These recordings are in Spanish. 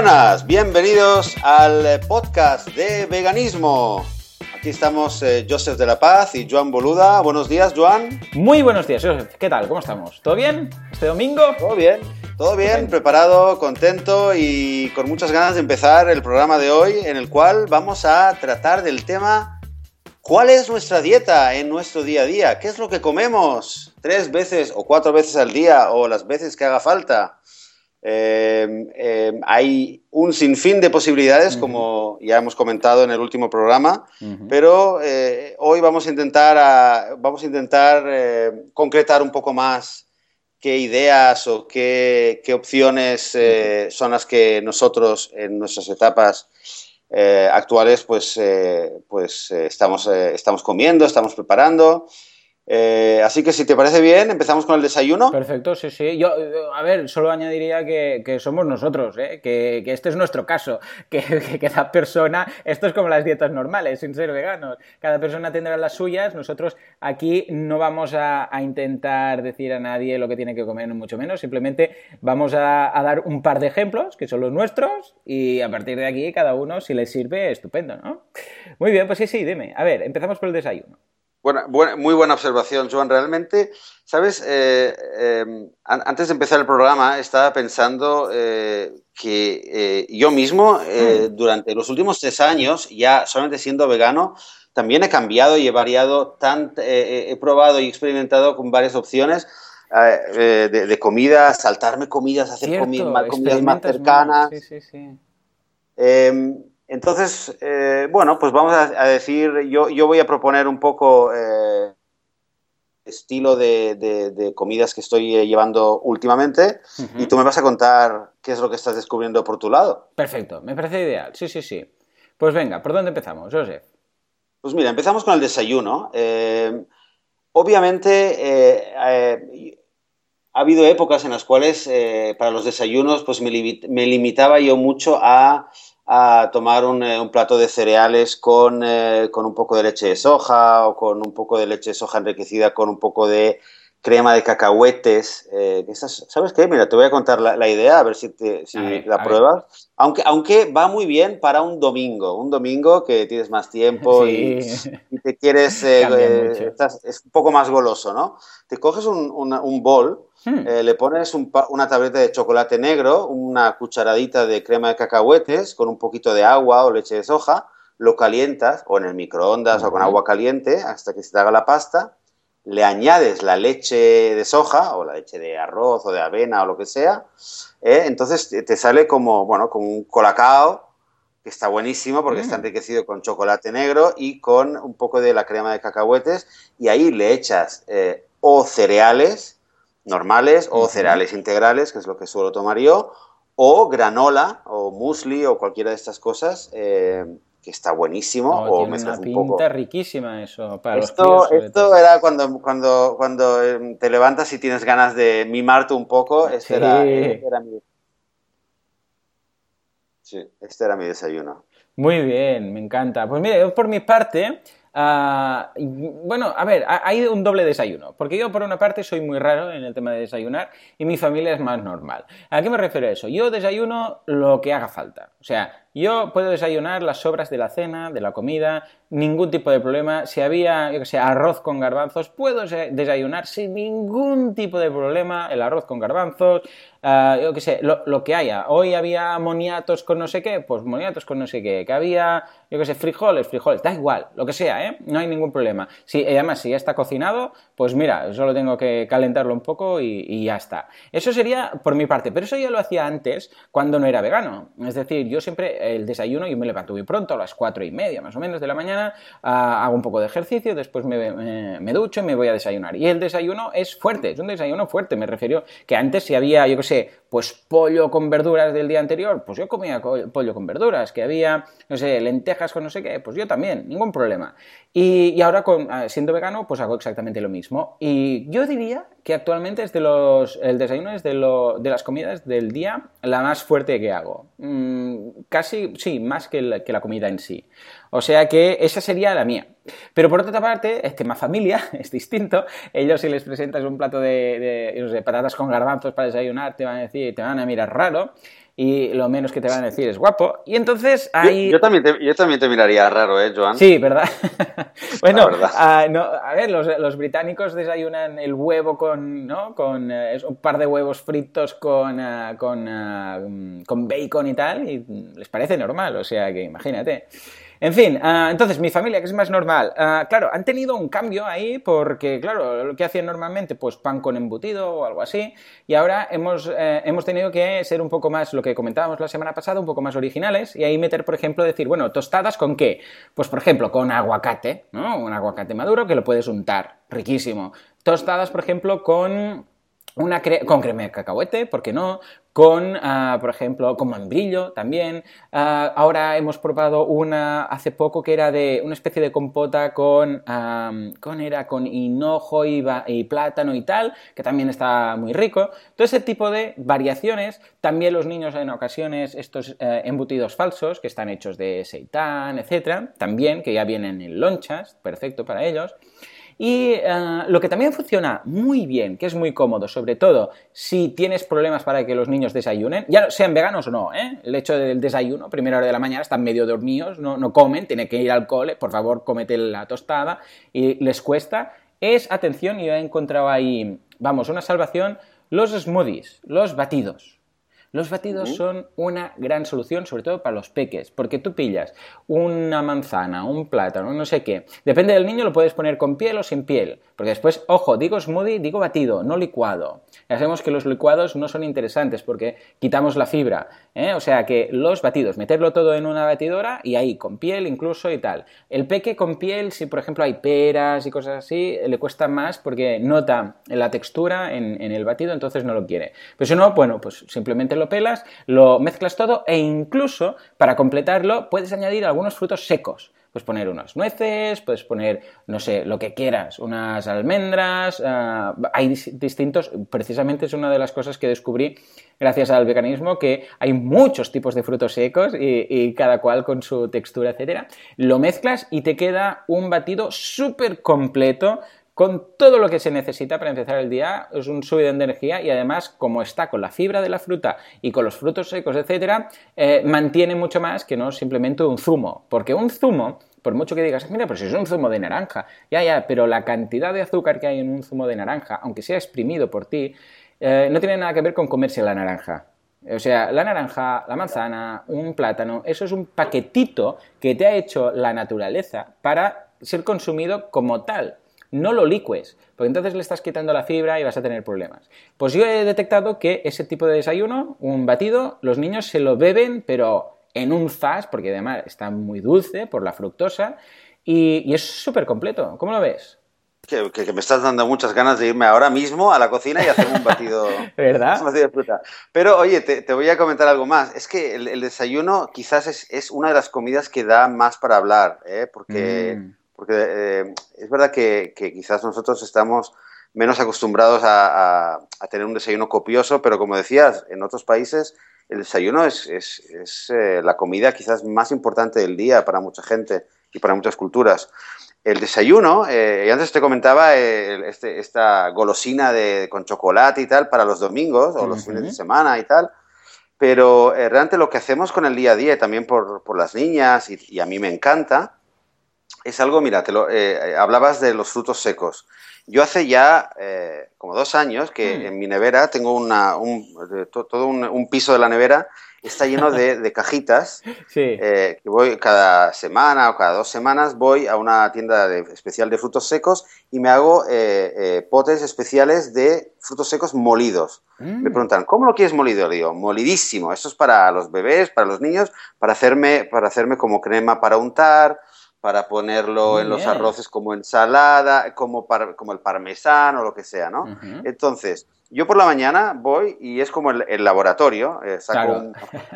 Buenas, bienvenidos al podcast de veganismo. Aquí estamos eh, Joseph de la Paz y Joan Boluda. Buenos días, Joan. Muy buenos días, Joseph. ¿Qué tal? ¿Cómo estamos? ¿Todo bien? ¿Este domingo? Todo bien, todo bien, preparado, contento y con muchas ganas de empezar el programa de hoy en el cual vamos a tratar del tema ¿Cuál es nuestra dieta en nuestro día a día? ¿Qué es lo que comemos tres veces o cuatro veces al día o las veces que haga falta? Em, em, hay un sinfín de posibilidades, como ya hemos comentado en el último programa, pero eh, hoy vamos a intentar, vamos a intentar eh, concretar un poco más qué ideas o qué, opciones eh, son las que nosotros en nuestras etapas actuales pues, pues estamos, estamos comiendo, estamos preparando. Eh, así que si te parece bien, empezamos con el desayuno. Perfecto, sí, sí. Yo, a ver, solo añadiría que, somos nosotros, ¿eh? que, este es nuestro caso, que, cada persona, esto es como las dietas normales, sin ser veganos, cada persona tendrá las suyas, nosotros aquí no vamos a, intentar decir a nadie lo que tiene que comer, mucho menos, simplemente vamos a, dar un par de ejemplos, que son los nuestros, y a partir de aquí cada uno, si le sirve, estupendo, ¿no? Muy bien, pues sí, sí, dime. A ver, empezamos por el desayuno muy buena observación, Joan. Realmente, ¿sabes? Eh, em, antes de empezar el programa estaba pensando eh, que eh, yo mismo, mm. durante los últimos tres años, ya solamente siendo vegano, también he cambiado y he variado, tan, he probado y experimentado con varias opciones. De, de, comida, saltarme comidas, hacer comidas más cercanas. Sí, sí, sí. Entonces, eh, bueno, pues vamos a, decir, yo, yo, voy a proponer un poco eh, estilo de, comidas que estoy eh, llevando últimamente y tú me vas a contar qué es lo que estás descubriendo por tu lado. Perfecto, me parece ideal, sí, sí, sí. Pues venga, ¿por dónde empezamos, José? Pues mira, empezamos con el desayuno. obviamente, ha habido épocas en las cuales para los desayunos pues me limitaba yo mucho a a tomar un, eh, un plato de cereales con, eh, con, un poco de leche de soja o con un poco de leche de soja enriquecida con un poco de crema de cacahuetes. Eh, ¿Sabes qué? Mira, te voy a contar la, idea, a ver si, si la pruebas. Aunque, aunque va muy bien para un domingo, un domingo que tienes más tiempo y, te quieres, es un poco más goloso, ¿no? Te coges un, un bol Hmm. Eh, le pones una tableta de chocolate negro, una cucharadita de crema de cacahuetes con un poquito de agua o leche de soja, lo calientas o en el microondas o con agua caliente hasta que se te haga la pasta, le añades la leche de soja o la leche de arroz o de avena o lo que sea, ¿eh? entonces te sale como, bueno, como un colacao que está buenísimo porque está hmm. enriquecido con chocolate negro y con un poco de la crema de cacahuetes y ahí le echas eh, o cereales, normales o cereales integrales, que es lo que suelo tomar yo, o granola o muesli o cualquiera de estas cosas. Eh, que está buenísimo o tiene una pinta riquísima eso para esto, esto era cuando cuando cuando em, te levantas y tienes ganas de mimarte un poco este, era, era, mi sí, este era mi desayuno. Muy bien me encanta. Pues mire por mi parte Ah, bueno, a ver, hay un doble desayuno, porque yo por una parte soy muy raro en el tema de desayunar y mi familia es más normal. ¿A qué me refiero a eso? Yo desayuno lo que haga falta. O sea, yo puedo desayunar las sobras de la cena, de la comida, ningún tipo de problema. Si había, yo que sé, arroz con garbanzos, puedo desayunar sin ningún tipo de problema el arroz con garbanzos, uh, yo que sé, lo, que haya. Hoy había moniatos con no sé qué, pues moniatos con no sé qué. Que había, yo que sé, frijoles, frijoles, da igual, lo que sea, ¿eh? No hay ningún problema. Si, además, si ya está cocinado, pues mira, solo tengo que calentarlo un poco y, ya está. Eso sería por mi parte, pero eso ya lo hacía antes cuando no era vegano. Es decir, yo siempre el desayuno, yo me levanto muy pronto, a las cuatro y media más o menos de la mañana, ah, hago un poco de ejercicio, después me, ducho y me voy a desayunar. Y el desayuno es fuerte, es un desayuno fuerte, me refiero que antes si había, yo qué sé, pues pollo con verduras del día anterior, pues yo comía pollo con verduras, que había, no sé, lentejas con no sé qué, pues yo también, ningún problema. Y, ahora, con, ah, siendo vegano, pues hago exactamente lo mismo. Y yo diría que actualmente es de los, el desayuno es de, lo, de las comidas del día la más fuerte que hago. Mm, casi, sí, más que la, que la comida en sí. O sea que esa sería la mía. Pero por otra parte, es más familia es distinto. Ellos si les presentas un plato de, de, patatas con garbanzos para desayunar, te van a decir, te van a mirar raro. y lo menos que te van a decir es guapo. Y entonces hay... Yo, también, te, yo también te miraría raro, ¿eh, Joan? Sí, ¿verdad? bueno, ah, a ver, los, británicos desayunan el huevo con, ¿no? con eh, un par de huevos fritos con, ah, con, ah, con bacon y tal, y les parece normal, o sea que imagínate. En fin, ah, entonces mi familia, que es más normal, ah, claro, han tenido un cambio ahí porque, claro, lo que hacían normalmente, pues pan con embutido o algo así, y ahora hemos, eh, hemos tenido que ser un poco más, lo que comentábamos la semana pasada, un poco más originales, y ahí meter, por ejemplo, decir, bueno, tostadas con qué? Pues, por ejemplo, con aguacate, ¿no? Un aguacate maduro que lo puedes untar, riquísimo. Tostadas, por ejemplo, con una con crema de cacahuete, ¿por qué no? Con, ah, por ejemplo, con membrillo también. Ah, ahora hemos probado una hace poco que era de una especie de compota con, con, era con hinojo y, y, plátano y tal, que también está muy rico. Todo ese tipo de variaciones. También los niños en ocasiones estos eh, embutidos falsos que están hechos de seitán, etcétera, también que ya vienen en lonchas, perfecto para ellos. Y eh, lo que también funciona muy bien, que es muy cómodo, sobre todo si tienes problemas para que los niños desayunen, ya sean veganos o no, ¿eh? el hecho del desayuno, primera hora de la mañana, están medio dormidos, no, no comen, tienen que ir al cole, por favor, cómete la tostada y les cuesta, es, atención, yo he encontrado ahí, vamos, una salvación, los smoothies, los batidos. Los batidos son una gran solución, sobre todo para los peques, porque tú pillas una manzana, un plátano, no sé qué. Depende del niño, lo puedes poner con piel o sin piel. Porque después, ojo, digo smoothie, digo batido, no licuado. Ya sabemos que los licuados no son interesantes porque quitamos la fibra. ¿eh? O sea que los batidos, meterlo todo en una batidora y ahí, con piel incluso y tal. El peque con piel, si por ejemplo hay peras y cosas así, le cuesta más porque nota la textura en, en el batido, entonces no lo quiere. Pero si no, bueno, pues simplemente lo pelas, lo mezclas todo e incluso para completarlo puedes añadir algunos frutos secos. Puedes poner unas nueces, puedes poner, no sé, lo que quieras, unas almendras, ah, hay distintos, precisamente es una de las cosas que descubrí gracias al veganismo, que hay muchos tipos de frutos secos y, y cada cual con su textura, etcétera. Lo mezclas y te queda un batido súper completo con todo lo que se necesita para empezar el día, es un subidón de energía y además, como está con la fibra de la fruta y con los frutos secos, etcétera, eh, mantiene mucho más que no simplemente un zumo. Porque un zumo, por mucho que digas, mira, pues es un zumo de naranja, ya, ya, pero la cantidad de azúcar que hay en un zumo de naranja, aunque sea exprimido por ti, eh, no tiene nada que ver con comerse la naranja. O sea, la naranja, la manzana, un plátano, eso es un paquetito que te ha hecho la naturaleza para ser consumido como tal no lo licues, porque entonces le estás quitando la fibra y vas a tener problemas. Pues yo he detectado que ese tipo de desayuno, un batido, los niños se lo beben, pero en un zas, porque además está muy dulce por la fructosa, y, es súper completo. ¿Cómo lo ves? Que, me estás dando muchas ganas de irme ahora mismo a la cocina y hacer un batido, ¿verdad? de fruta. Pero oye, te, voy a comentar algo más. Es que el, desayuno quizás es, una de las comidas que da más para hablar, ¿eh? porque mm porque eh, es verdad que, quizás nosotros estamos menos acostumbrados a, tener un desayuno copioso, pero como decías, en otros países el desayuno es, eh, la comida quizás más importante del día para mucha gente y para muchas culturas. El desayuno, eh, y antes te comentaba este, esta golosina de, con chocolate y tal para los domingos o los fines de semana y tal, pero realmente lo que hacemos con el día a día, y también por, las niñas, y, a mí me encanta, es algo, mira, te lo, eh, hablabas de los frutos secos. Yo hace ya eh, como dos años que mm. en mi nevera tengo una, un, todo un, piso de la nevera está lleno de, cajitas eh, que voy cada semana o cada dos semanas voy a una tienda especial de frutos secos y me hago potes especiales de frutos secos molidos. Mm. Me preguntan, ¿cómo lo quieres molido? digo, molidísimo. Esto es para los bebés, para los niños, para hacerme, para hacerme como crema para untar para ponerlo en los arroces como ensalada, como, como el parmesano o lo que sea, ¿no? Entonces, yo por la mañana voy y es como el, laboratorio, eh, saco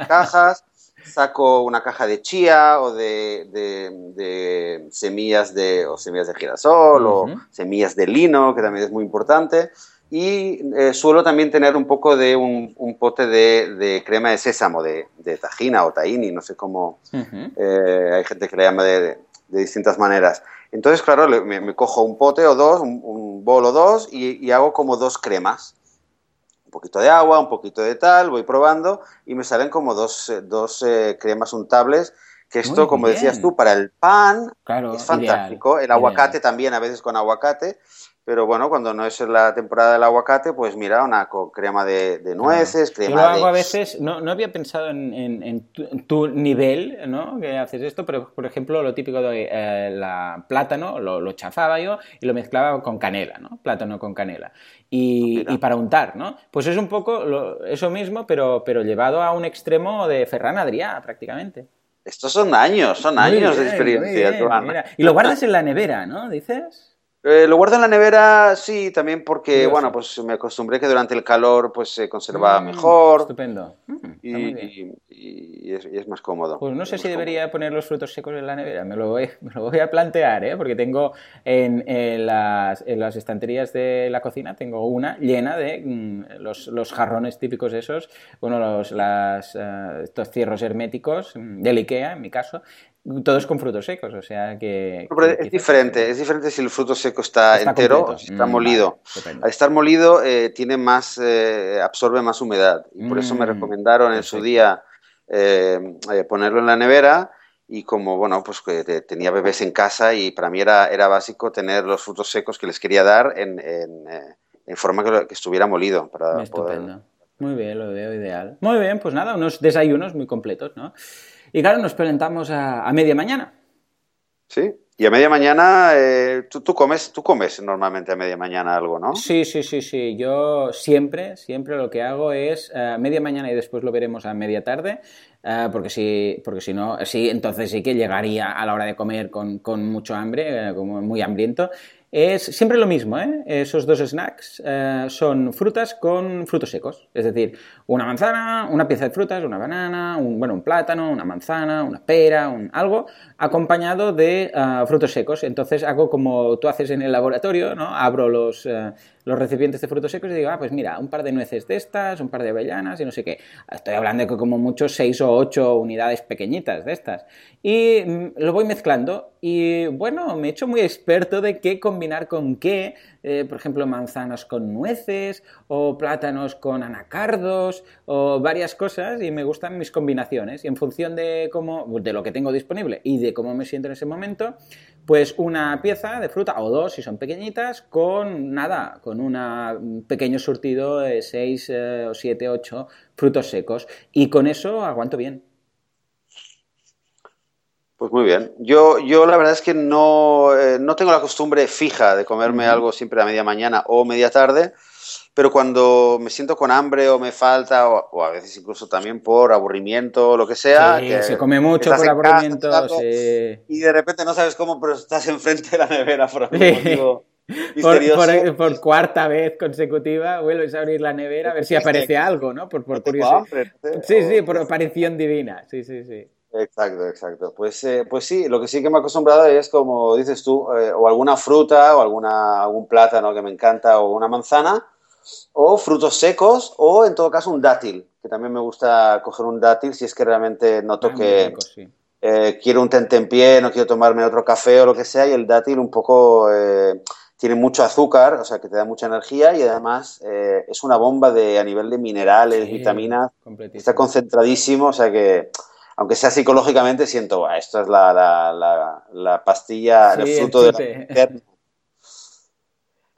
cajas, saco una caja de chía o de, semillas de o semillas de girasol o semillas de lino, que también es muy importante. Y eh, suelo también tener un poco de un, pote de, crema de sésamo, de, tajina o tahini, no sé cómo. Eh, hay gente que le llama de, de distintas maneras. Entonces, claro, me, cojo un pote o dos, un, bol o dos y, hago como dos cremas. poquito de agua, un poquito de tal, voy probando y me salen como dos, eh, dos eh, cremas untables que esto, como decías tú, para el pan es fantástico. el aguacate también, a veces con aguacate. Pero bueno, cuando no es la temporada del aguacate, pues mira, una crema de, nueces, crema Yo lo hago a veces, no, no había pensado en, tu, nivel, ¿no? Que haces esto, pero por ejemplo, lo típico de eh, la plátano, lo, chafaba yo y lo mezclaba con canela, ¿no? Plátano con canela. Y, ah, para untar, ¿no? Pues es un poco eso mismo, pero, pero llevado a un extremo de Ferran Adrià, prácticamente. Estos son años, son años de experiencia, Y lo guardas en la nevera, ¿no? ¿Dices? Eh, lo guardo en la nevera, sí, también porque, bueno, pues me acostumbré que durante el calor pues se conservaba mm, mejor. Estupendo. Mm, y, es, más cómodo. Pues no sé si debería poner los frutos secos en la nevera, me lo voy, me lo voy a plantear, ¿eh? porque tengo en, las, en, las, estanterías de la cocina, tengo una llena de mm, los, los, jarrones típicos esos, bueno, los, las, eh, estos cierros herméticos del Ikea, en mi caso, todos con frutos secos, o sea que... es diferente, es diferente si el fruto seco está, entero o si está mm, molido. Al estar molido eh, tiene más, eh, absorbe más humedad y por eso me mm, recomendaron en su día eh, ponerlo en la nevera y como, bueno, pues que tenía bebés en casa y para mí era, era básico tener los frutos secos que les quería dar en, en, forma que, estuviera molido. Para Estupendo. Muy bien, lo veo ideal. Muy bien, pues nada, unos desayunos muy completos, ¿no? Y claro, nos presentamos a, media mañana. Sí, y a media mañana, eh, ¿tú, comes, tú comes normalmente a media mañana algo, ¿no? Sí, sí, sí, sí. Yo siempre, siempre lo que hago es a eh, media mañana y después lo veremos a media tarde, eh, porque si, porque si no, sí, entonces sí que llegaría a la hora de comer con, con mucho hambre, como muy hambriento. Es siempre lo mismo, ¿eh? Esos dos snacks eh, son frutas con frutos secos. Es decir, una manzana, una pieza de frutas, una banana, un, bueno, un plátano, una manzana, una pera, un, algo, acompañado de eh, frutos secos. Entonces hago como tú haces en el laboratorio, ¿no? Abro los, eh, los recipientes de frutos secos y digo, ah, pues mira, un par de nueces de estas, un par de avellanas y no sé qué. Estoy hablando de como mucho seis o ocho unidades pequeñitas de estas. Y mm, lo voy mezclando y bueno, me he hecho muy experto de qué combinar con qué. Eh, por ejemplo, manzanas con nueces o plátanos con anacardos o varias cosas y me gustan mis combinaciones. Y en función de, cómo, de lo que tengo disponible y de cómo me siento en ese momento, pues una pieza de fruta o dos si son pequeñitas con nada, con un pequeño surtido de 6 eh, o 7, 8 frutos secos y con eso aguanto bien. Pues muy bien. Yo, yo la verdad es que no, eh, no tengo la costumbre fija de comerme algo siempre a media mañana o media tarde, pero cuando me siento con hambre o me falta, o, a veces incluso también por aburrimiento o lo que sea. que se come mucho por aburrimiento. Y de repente no sabes cómo, pero estás enfrente de la nevera por algún motivo. Por, por, cuarta vez consecutiva vuelves a abrir la nevera a ver si aparece algo, ¿no? Por, por curiosidad. Sí, sí, por aparición divina. Sí, sí, sí. Exacto, exacto. Pues, eh, pues sí, lo que sí que me he acostumbrado es, como dices tú, eh, o alguna fruta, o alguna, algún plátano que me encanta, o una manzana, o frutos secos, o en todo caso un dátil, que también me gusta coger un dátil si es que realmente noto ah, que eh, quiero un tentempié, no quiero tomarme otro café o lo que sea, y el dátil un poco tiene mucho azúcar, o sea que te da mucha energía y además es una bomba de, a nivel de minerales, vitaminas, está concentradísimo, o sea que aunque sea psicológicamente, siento, esto es la, la, la, pastilla, el fruto de la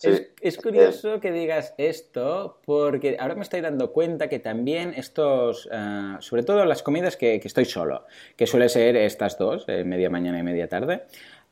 es, es, curioso que digas esto porque ahora me estoy dando cuenta que también estos, eh, sobre todo las comidas que, que, estoy solo, que suele ser estas dos, eh, media mañana y media tarde,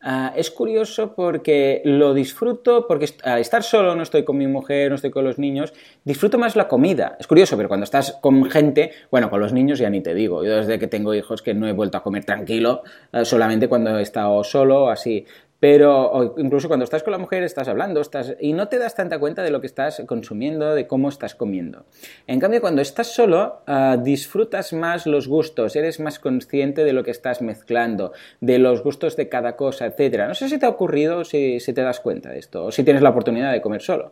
Ah, es curioso porque lo disfruto, porque al estar solo, no estoy con mi mujer, no estoy con los niños, disfruto más la comida. Es curioso, pero cuando estás con gente, bueno, con los niños ya ni te digo. Yo desde que tengo hijos que no he vuelto a comer tranquilo, eh, solamente cuando he estado solo, así pero incluso cuando estás con la mujer estás hablando estás, y no te das tanta cuenta de lo que estás consumiendo, de cómo estás comiendo. En cambio, cuando estás solo, ah, disfrutas más los gustos, eres más consciente de lo que estás mezclando, de los gustos de cada cosa, etc. No sé si te ha ocurrido, si, si te das cuenta de esto, o si tienes la oportunidad de comer solo.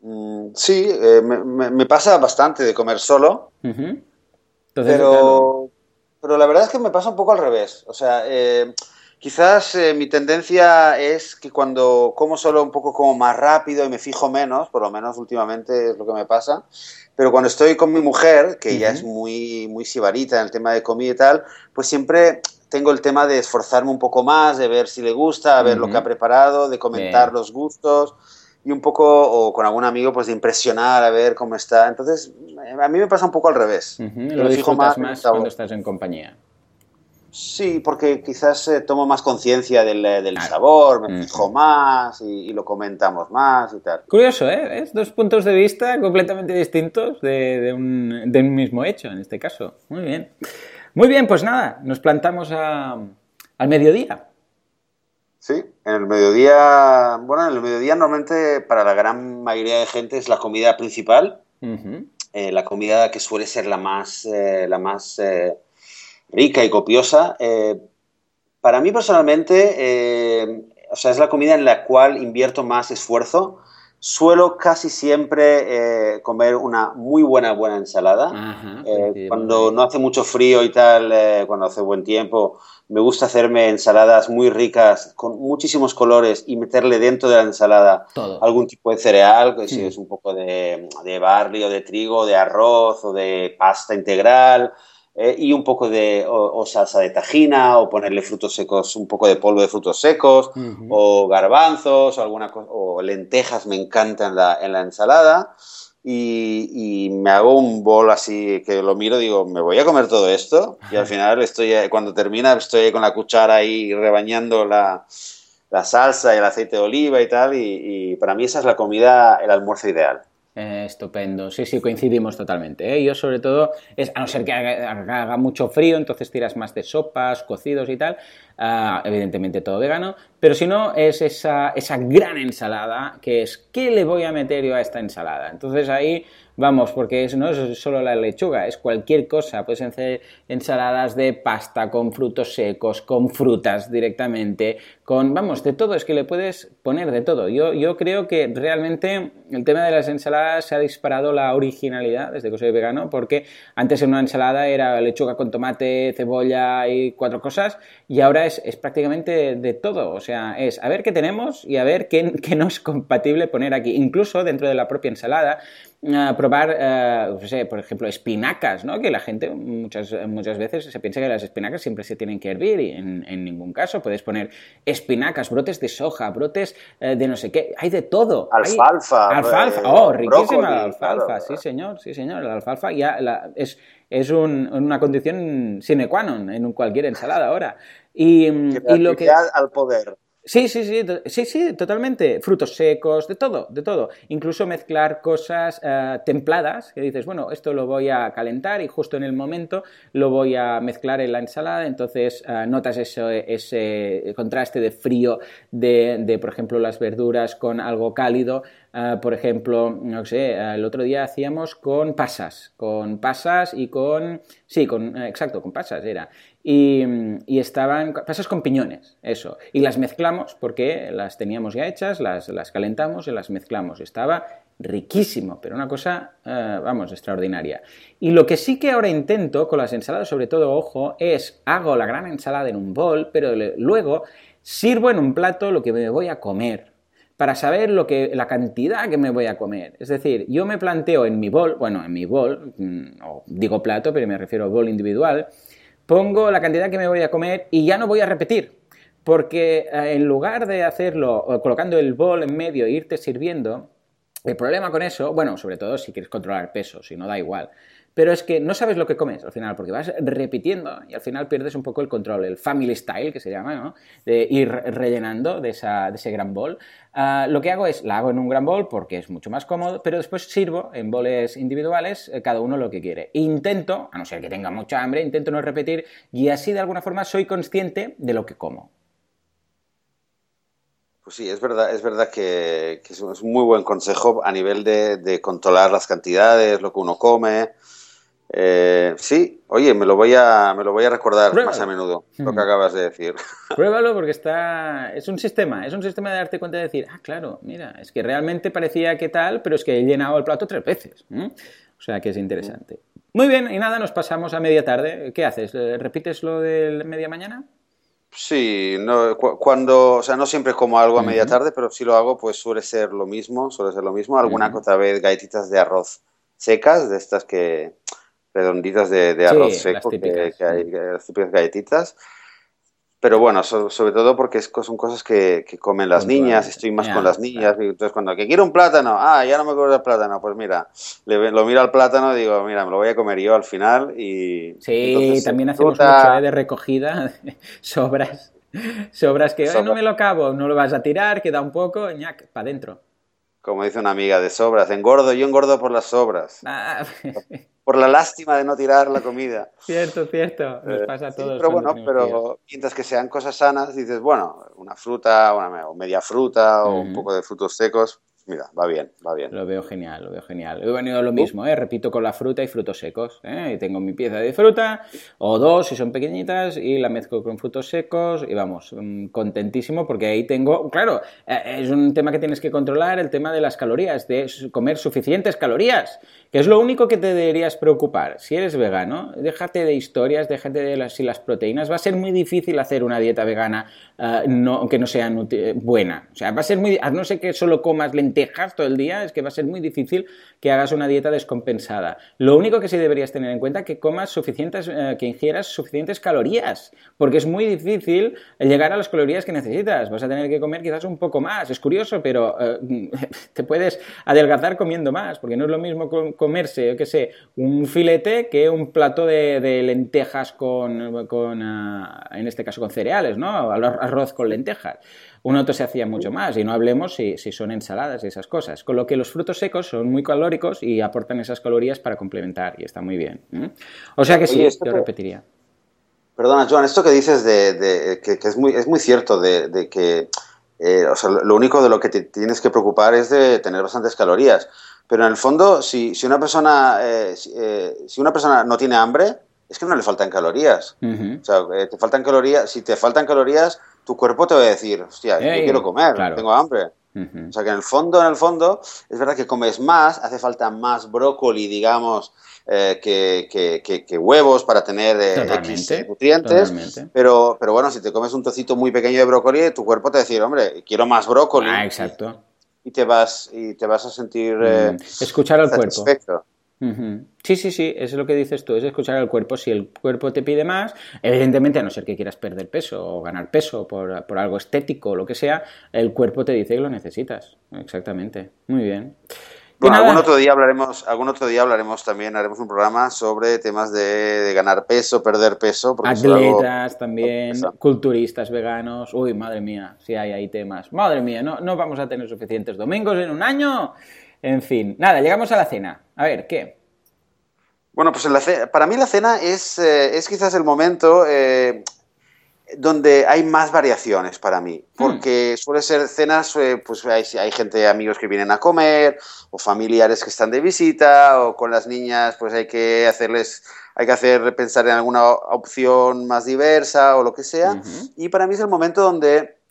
Mm, sí, eh, me, pasa bastante de comer solo, pero, pero la verdad es que me pasa un poco al revés. O sea, eh, Quizás eh, mi tendencia es que cuando como solo un poco como más rápido y me fijo menos, por lo menos últimamente es lo que me pasa, pero cuando estoy con mi mujer, que ella es muy, muy sibarita en el tema de comida y tal, pues siempre tengo el tema de esforzarme un poco más, de ver si le gusta, a ver lo que ha preparado, de comentar los gustos y un poco, o con algún amigo, pues de impresionar, a ver cómo está. Entonces, a mí me pasa un poco al revés. Lo disfrutas más cuando estás en compañía. Sí, porque quizás eh, tomo más conciencia del, eh, sabor, me fijo más y, lo comentamos más y tal. Curioso, ¿eh? Es dos puntos de vista completamente distintos de, un, mismo hecho, en este caso. Muy bien. Muy bien, pues nada, nos plantamos al mediodía. Sí, en el mediodía, bueno, en el mediodía normalmente para la gran mayoría de gente es la comida principal, eh, la comida que suele ser la más, la más rica y copiosa. Eh, para mí personalmente, eh, o sea, es la comida en la cual invierto más esfuerzo. Suelo casi siempre eh, comer una muy buena, buena ensalada. cuando no hace mucho frío y tal, cuando hace buen tiempo, me gusta hacerme ensaladas muy ricas, con muchísimos colores y meterle dentro de la ensalada algún tipo de cereal, que si es un poco de, de barley o de trigo, de arroz o de pasta integral. Eh, y un poco de o, salsa de tajina o ponerle frutos secos, un poco de polvo de frutos secos o garbanzos o alguna o lentejas me encanta en la, en la ensalada. Y, me hago un bol así que lo miro digo me voy a comer todo esto y al final estoy cuando termina estoy con la cuchara ahí rebañando la, la salsa y el aceite de oliva y tal y para mí esa es la comida el almuerzo ideal eh, estupendo, sí, sí, coincidimos totalmente. ¿eh? Yo sobre todo, es, a no ser que haga, mucho frío, entonces tiras más de sopas, cocidos y tal, ah, evidentemente todo vegano, pero si no es esa, esa gran ensalada que es, ¿qué le voy a meter yo a esta ensalada? Entonces ahí Vamos, porque no es solo la lechuga, es cualquier cosa. Puedes hacer ensaladas de pasta con frutos secos, con frutas directamente, con, vamos, de todo. Es que le puedes poner de todo. Yo, yo creo que realmente el tema de las ensaladas se ha disparado la originalidad desde que soy vegano, porque antes en una ensalada era lechuga con tomate, cebolla y cuatro cosas, y ahora es, es prácticamente de todo. O sea, es a ver qué tenemos y a ver qué, qué no es compatible poner aquí. Incluso dentro de la propia ensalada probar, eh, por ejemplo, espinacas, ¿no? Que la gente muchas, muchas veces se piensa que las espinacas siempre se tienen que hervir y en, ningún caso puedes poner espinacas, brotes de soja, brotes eh, de no sé qué, hay de todo. Alfalfa. alfalfa, eh, oh, riquísima la alfalfa, sí señor, sí señor, la alfalfa ya es, es una condición sine qua non en cualquier ensalada ahora. Y, y lo que... al poder. Sí, sí, sí, sí, sí, totalmente. Frutos secos, de todo, de todo. Incluso mezclar cosas eh, templadas, que dices, bueno, esto lo voy a calentar y justo en el momento lo voy a mezclar en la ensalada, entonces eh, notas ese contraste de frío de, de, por ejemplo, las verduras con algo cálido. Eh, por ejemplo, no sé, el otro día hacíamos con pasas, con pasas y con... Sí, con, exacto, con pasas era y, estaban pasas con piñones, eso. Y las mezclamos porque las teníamos ya hechas, las, las calentamos y las mezclamos. Estaba riquísimo, pero una cosa, eh, vamos, extraordinaria. Y lo que sí que ahora intento con las ensaladas, sobre todo, ojo, es hago la gran ensalada en un bol, pero luego sirvo en un plato lo que me voy a comer para saber lo que, la cantidad que me voy a comer. Es decir, yo me planteo en mi bol, bueno, en mi bol, mm, digo plato, pero me refiero a bol individual, pongo la cantidad que me voy a comer y ya no voy a repetir. Porque eh, en lugar de hacerlo colocando el bol en medio e irte sirviendo, el problema con eso, bueno, sobre todo si quieres controlar peso, si no da igual, pero es que no sabes lo que comes al final, porque vas repitiendo y al final pierdes un poco el control, el family style que se llama, ¿no? De ir rellenando de, esa, de ese gran bol. Ah, lo que hago es, la hago en un gran bol porque es mucho más cómodo, pero después sirvo en boles individuales, eh, cada uno lo que quiere. Intento, a no ser que tenga mucha hambre, intento no repetir y así de alguna forma soy consciente de lo que como. Pues sí, es verdad, es verdad que, es un muy buen consejo a nivel de, de controlar las cantidades, lo que uno come. Eh, sí, oye, me lo voy a, me lo voy a recordar más a menudo, lo que acabas de decir. Pruébalo porque está, es un sistema, es un sistema de darte cuenta de decir, ah, claro, mira, es que realmente parecía que tal, pero es que he llenado el plato tres veces. O sea que es interesante. Muy bien, y nada, nos pasamos a media tarde. ¿Qué haces? ¿Repites lo de media mañana? Sí, no, cuando, o sea, no siempre como algo a media tarde, pero si lo hago, pues suele ser lo mismo, suele ser lo mismo. Alguna otra vez galletitas de arroz secas, de estas que redonditas de, arroz seco, que, hay, las típicas galletitas. Pero bueno, sobre todo porque son cosas que, comen las niñas, estoy más con las niñas. entonces, cuando que quiero un plátano, ah, ya no me acuerdo del plátano, pues mira, lo miro al plátano y digo, mira, me lo voy a comer yo al final. y Sí, también hacemos mucho ¿eh? de recogida, sobras. Sobras que no me lo acabo, no lo vas a tirar, queda un poco, ñac, para adentro. Como dice una amiga de sobras, engordo, yo engordo por las sobras. Ah. por la lástima de no tirar la comida. Cierto, cierto, nos eh, pasa a todos. pero bueno, pero mientras que sean cosas sanas, dices, bueno, una fruta, una, o media fruta o un poco de frutos secos, Mira, va bien, va bien. Lo veo genial, lo veo genial. He venido lo mismo, ¿eh? repito con la fruta y frutos secos. ¿eh? Y tengo mi pieza de fruta, o dos si son pequeñitas, y la mezclo con frutos secos, y vamos, mm, contentísimo porque ahí tengo, claro, eh, es un tema que tienes que controlar, el tema de las calorías, de comer suficientes calorías, que es lo único que te deberías preocupar. Si eres vegano, déjate de historias, déjate de las, si las proteínas. Va a ser muy difícil hacer una dieta vegana uh, no, que no sea buena. O sea, va a ser muy, a no ser que solo comas lentejas todo el día, es que va a ser muy difícil que hagas una dieta descompensada. Lo único que sí deberías tener en cuenta es que comas suficientes, eh, que ingieras suficientes calorías, porque es muy difícil llegar a las calorías que necesitas. Vas a tener que comer quizás un poco más. Es curioso, pero eh, te puedes adelgazar comiendo más, porque no es lo mismo comerse, yo qué sé, un filete que un plato de, lentejas con, con ah, en este caso con cereales, ¿no? Arroz con lentejas un otro se hacía mucho más, y no hablemos si, son ensaladas y esas cosas. Con lo que los frutos secos son muy calóricos y aportan esas calorías para complementar, y está muy bien. O sea que sí, yo repetiría. Perdona, Joan, esto que dices de, que, es, muy, es muy cierto, de, que eh, lo único de lo que te tienes que preocupar es de tener bastantes calorías. Pero en el fondo, si, una persona eh, eh, si una persona no tiene hambre, es que no le faltan calorías. O sea, te faltan calorías, si te faltan calorías, tu cuerpo te va a decir, hostia, yo quiero comer, tengo hambre. O sea que en el fondo, en el fondo, es verdad que comes más, hace falta más brócoli, digamos, eh, que, huevos para tener eh, X nutrientes. Pero, pero bueno, si te comes un trocito muy pequeño de brócoli, tu cuerpo te va a decir, hombre, quiero más brócoli. Ah, exacto. Y, te vas, y te vas a sentir. Eh, Escuchar al cuerpo. Sí, sí, sí, eso es lo que dices tú, es escuchar al cuerpo. Si el cuerpo te pide más, evidentemente, a no ser que quieras perder peso o ganar peso por, por algo estético o lo que sea, el cuerpo te dice que lo necesitas. Exactamente. Muy bien. Bueno, algún otro día hablaremos, algún otro día hablaremos también, haremos un programa sobre temas de, ganar peso, perder peso. Atletas también, culturistas veganos. Uy, madre mía, si hay ahí temas. Madre mía, no, no vamos a tener suficientes domingos en un año. En fin, nada, llegamos a la cena. A ver, ¿qué? Bueno, pues para mí la cena es, eh, es quizás el momento eh, donde hay más variaciones para mí, hmm. porque suele ser cenas, eh, pues hay, hay, gente, amigos que vienen a comer, o familiares que están de visita, o con las niñas, pues hay que hacerles, hay que hacer pensar en alguna opción más diversa o lo que sea, y para mí es el momento donde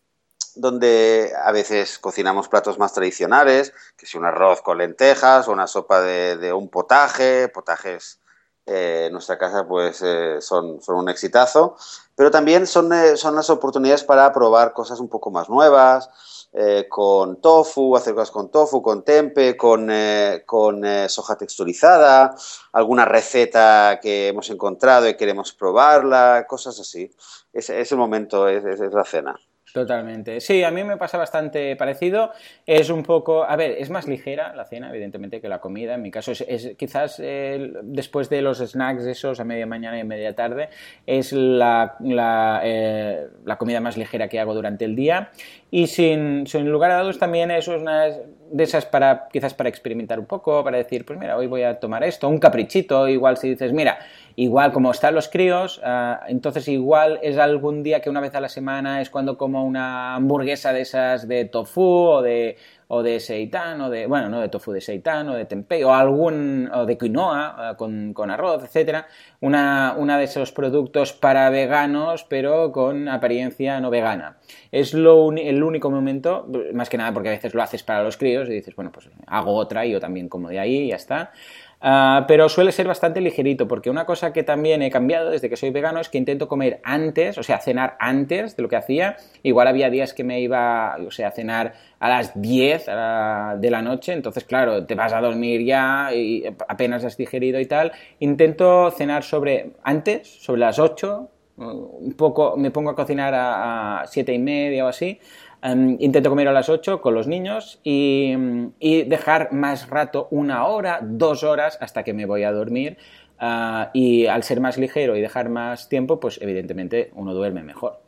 donde a veces cocinamos platos más tradicionales, que si un arroz con lentejas o una sopa de, un potaje, potajes eh, nuestra casa pues eh, son, son, un exitazo, pero también son, eh, son las oportunidades para probar cosas un poco más nuevas, con tofu, hacer cosas con tofu, con tempe, con, con soja texturizada, alguna receta que hemos encontrado y queremos probarla, cosas así. Es, es el momento, es la cena. Totalmente. Sí, a mí me pasa bastante parecido. Es un poco, a ver, es más ligera la cena, evidentemente, que la comida. En mi caso, es, quizás después de los snacks esos a media mañana y media tarde, es la, la, eh, la, comida más ligera que hago durante el día. Y sin, sin lugar a dudas también eso es una de esas para quizás para experimentar un poco, para decir, pues mira, hoy voy a tomar esto, un caprichito, igual si dices, mira, igual como están los críos, ah, entonces igual es algún día que una vez a la semana es cuando como una hamburguesa de esas de tofu o de, o de seitan, o de, bueno, no de tofu, de seitan, o de tempeh, o algún, o de quinoa, eh, con, con arroz, etcétera, una, una, de esos productos para veganos, pero con apariencia no vegana. Es lo el único momento, más que nada porque a veces lo haces para los críos y dices, bueno, pues hago otra y yo también como de ahí y ya está. Ah, pero suele ser bastante ligerito, porque una cosa que también he cambiado desde que soy vegano es que intento comer antes, o sea, cenar antes de lo que hacía. Igual había días que me iba, o sea, a cenar a las 10 de la noche, entonces, claro, te vas a dormir ya y apenas has digerido y tal. Intento cenar sobre antes, sobre las 8, un poco, me pongo a cocinar a, a 7 y media o así Em, intento comer a las 8 con los niños y, dejar más rato, una hora, dos horas hasta que me voy a dormir. Ah, y al ser más ligero y dejar más tiempo, pues evidentemente uno duerme mejor.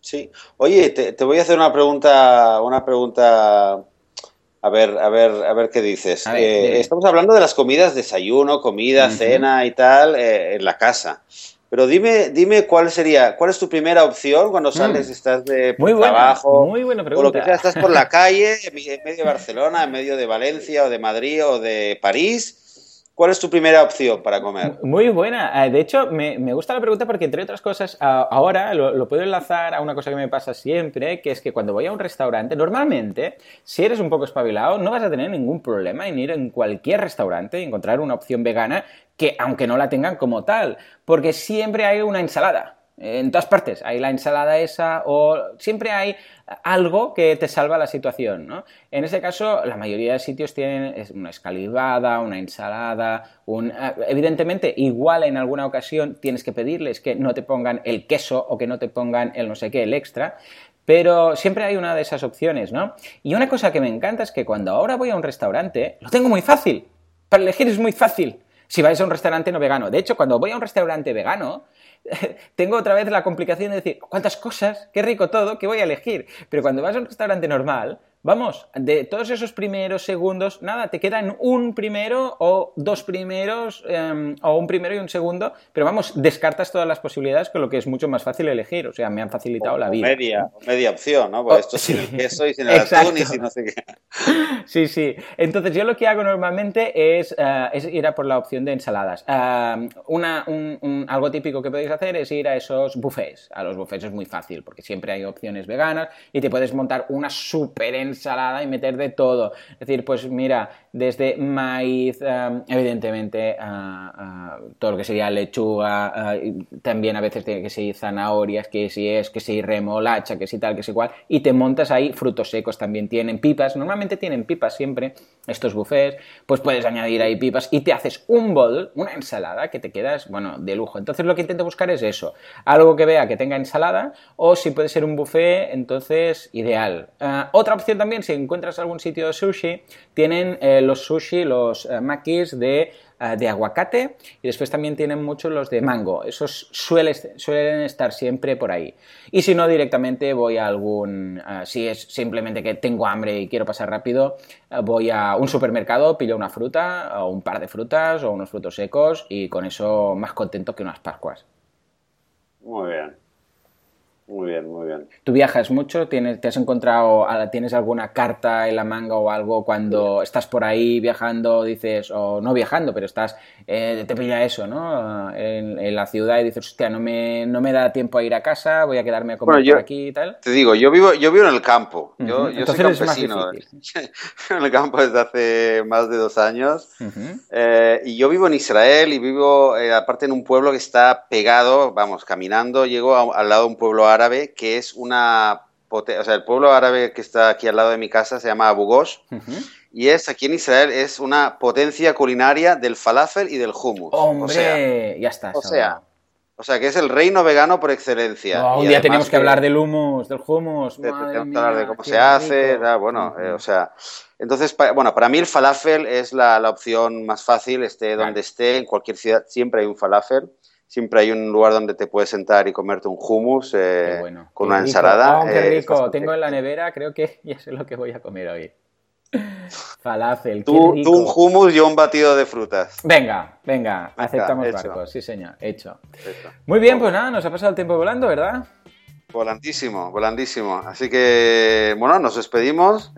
Sí. Oye, te, voy a hacer una pregunta, una pregunta. A ver, a ver, a ver qué dices. Eh, estamos hablando de las comidas, desayuno, comida, cena y tal, eh, en la casa. Pero dime, dime cuál sería, cuál es tu primera opción cuando mm. sales, estás de muy trabajo, muy buena pregunta. o lo que sea, estás por la calle, en medio de Barcelona, en medio de Valencia o de Madrid o de París. ¿Cuál es tu primera opción para comer? Muy buena. Eh, de hecho, me, gusta la pregunta porque, entre otras cosas, ahora lo, lo, puedo enlazar a una cosa que me pasa siempre, que es que cuando voy a un restaurante, normalmente, si eres un poco espabilado, no vas a tener ningún problema en ir en cualquier restaurante y encontrar una opción vegana que aunque no la tengan como tal, porque siempre hay una ensalada. En todas partes hay la ensalada esa o siempre hay algo que te salva la situación, ¿no? En ese caso, la mayoría de sitios tienen una escalivada, una ensalada, un... Eh, evidentemente, igual en alguna ocasión tienes que pedirles que no te pongan el queso o que no te pongan el no sé qué, el extra, pero siempre hay una de esas opciones, ¿no? Y una cosa que me encanta es que cuando ahora voy a un restaurante, lo tengo muy fácil. Para elegir es muy fácil si vais a un restaurante no vegano. De hecho, cuando voy a un restaurante vegano, tengo otra vez la complicación de decir, ¿cuántas cosas? Qué rico todo, ¿qué voy a elegir? Pero cuando vas a un restaurante normal, Vamos, de todos esos primeros segundos, nada, te quedan un primero o dos primeros, em, o un primero y un segundo, pero vamos, descartas todas las posibilidades con lo que es mucho más fácil elegir, o sea, me han facilitado la vida. Media, media opción, ¿no? Pues esto sin el queso y sin el atún y sin no sé qué. Sí, sí. Entonces, yo lo que hago normalmente es, eh, ir a por la opción de ensaladas. Eh, una, un, algo típico que podéis hacer es ir a esos buffets. A los buffets es muy fácil, porque siempre hay opciones veganas y te puedes montar una super ensalada y meter de todo. Es decir, pues mira, desde maíz, eh, evidentemente, todo lo que sería lechuga, también a veces tiene que ser zanahorias, que si es, que si remolacha, que si tal, que si igual, y te montas ahí frutos secos también tienen, pipas, normalmente tienen pipas siempre, estos buffets, pues puedes añadir ahí pipas y te haces un bol, una ensalada que te quedas, bueno, de lujo. Entonces lo que intento buscar es eso, algo que vea que tenga ensalada o si puede ser un buffet, entonces ideal. Otra opción también, si encuentras algún sitio de sushi, tienen eh, los sushi, los uh, makis de, de, aguacate y después también tienen muchos los de mango. Esos suelen, suelen estar siempre por ahí. Y si no, directamente voy a algún, si es simplemente que tengo hambre y quiero pasar rápido, voy a un supermercado, pillo una fruta o un par de frutas o unos frutos secos y con eso más contento que unas pascuas. Muy bien. Muy bien, muy bien. ¿Tú viajas mucho? ¿Tienes, ¿Te has encontrado, tienes alguna carta en la manga o algo cuando estás por ahí viajando, dices, o no viajando, pero estás, eh, te pilla eso, ¿no? En, la ciudad y dices, hostia, no me, no me da tiempo a ir a casa, voy a quedarme a comer por aquí y tal. Te digo, yo vivo, yo vivo en el campo, yo, yo soy campesino. en el campo desde hace más de dos años. Eh, y yo vivo en Israel y vivo, eh, aparte, en un pueblo que está pegado, vamos, caminando, llego al lado de un pueblo árabe que es una... O sea, el pueblo árabe que está aquí al lado de mi casa se llama Abu Ghosh. Y es, aquí en Israel, es una potencia culinaria del falafel y del hummus. ¡Hombre! ya está. O sea, o sea, que es el reino vegano por excelencia. un día tenemos que, hablar del hummus, del hummus. tenemos que hablar de cómo se hace, bueno, eh, o sea... Entonces, bueno, para mí el falafel es la, la opción más fácil, esté donde esté, en cualquier ciudad siempre hay un falafel siempre hay un lugar donde te puedes sentar y comerte un hummus eh, con una ensalada. Oh, qué eh, rico, tengo en la nevera, creo que ya sé lo que voy a comer hoy. Falafel. Tú, un hummus y un batido de frutas. Venga, venga, aceptamos barcos, sí señor, hecho. Muy bien, pues nada, nos ha pasado el tiempo volando, ¿verdad? Volandísimo, volandísimo. Así que, bueno, nos despedimos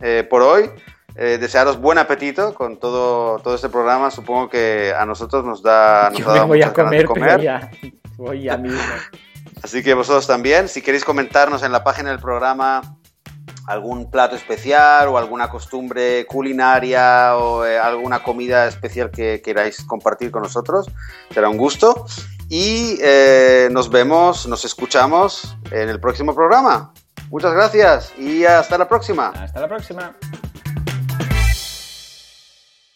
eh, por hoy. Eh, desearos buen apetito con todo, todo este programa. Supongo que a nosotros nos da. Nos Yo da me voy a comer, comer. Pero ya, voy ya mismo. Así que vosotros también, si queréis comentarnos en la página del programa algún plato especial o alguna costumbre culinaria o eh, alguna comida especial que queráis compartir con nosotros, será un gusto. Y eh, nos vemos, nos escuchamos en el próximo programa. Muchas gracias y hasta la próxima. Hasta la próxima.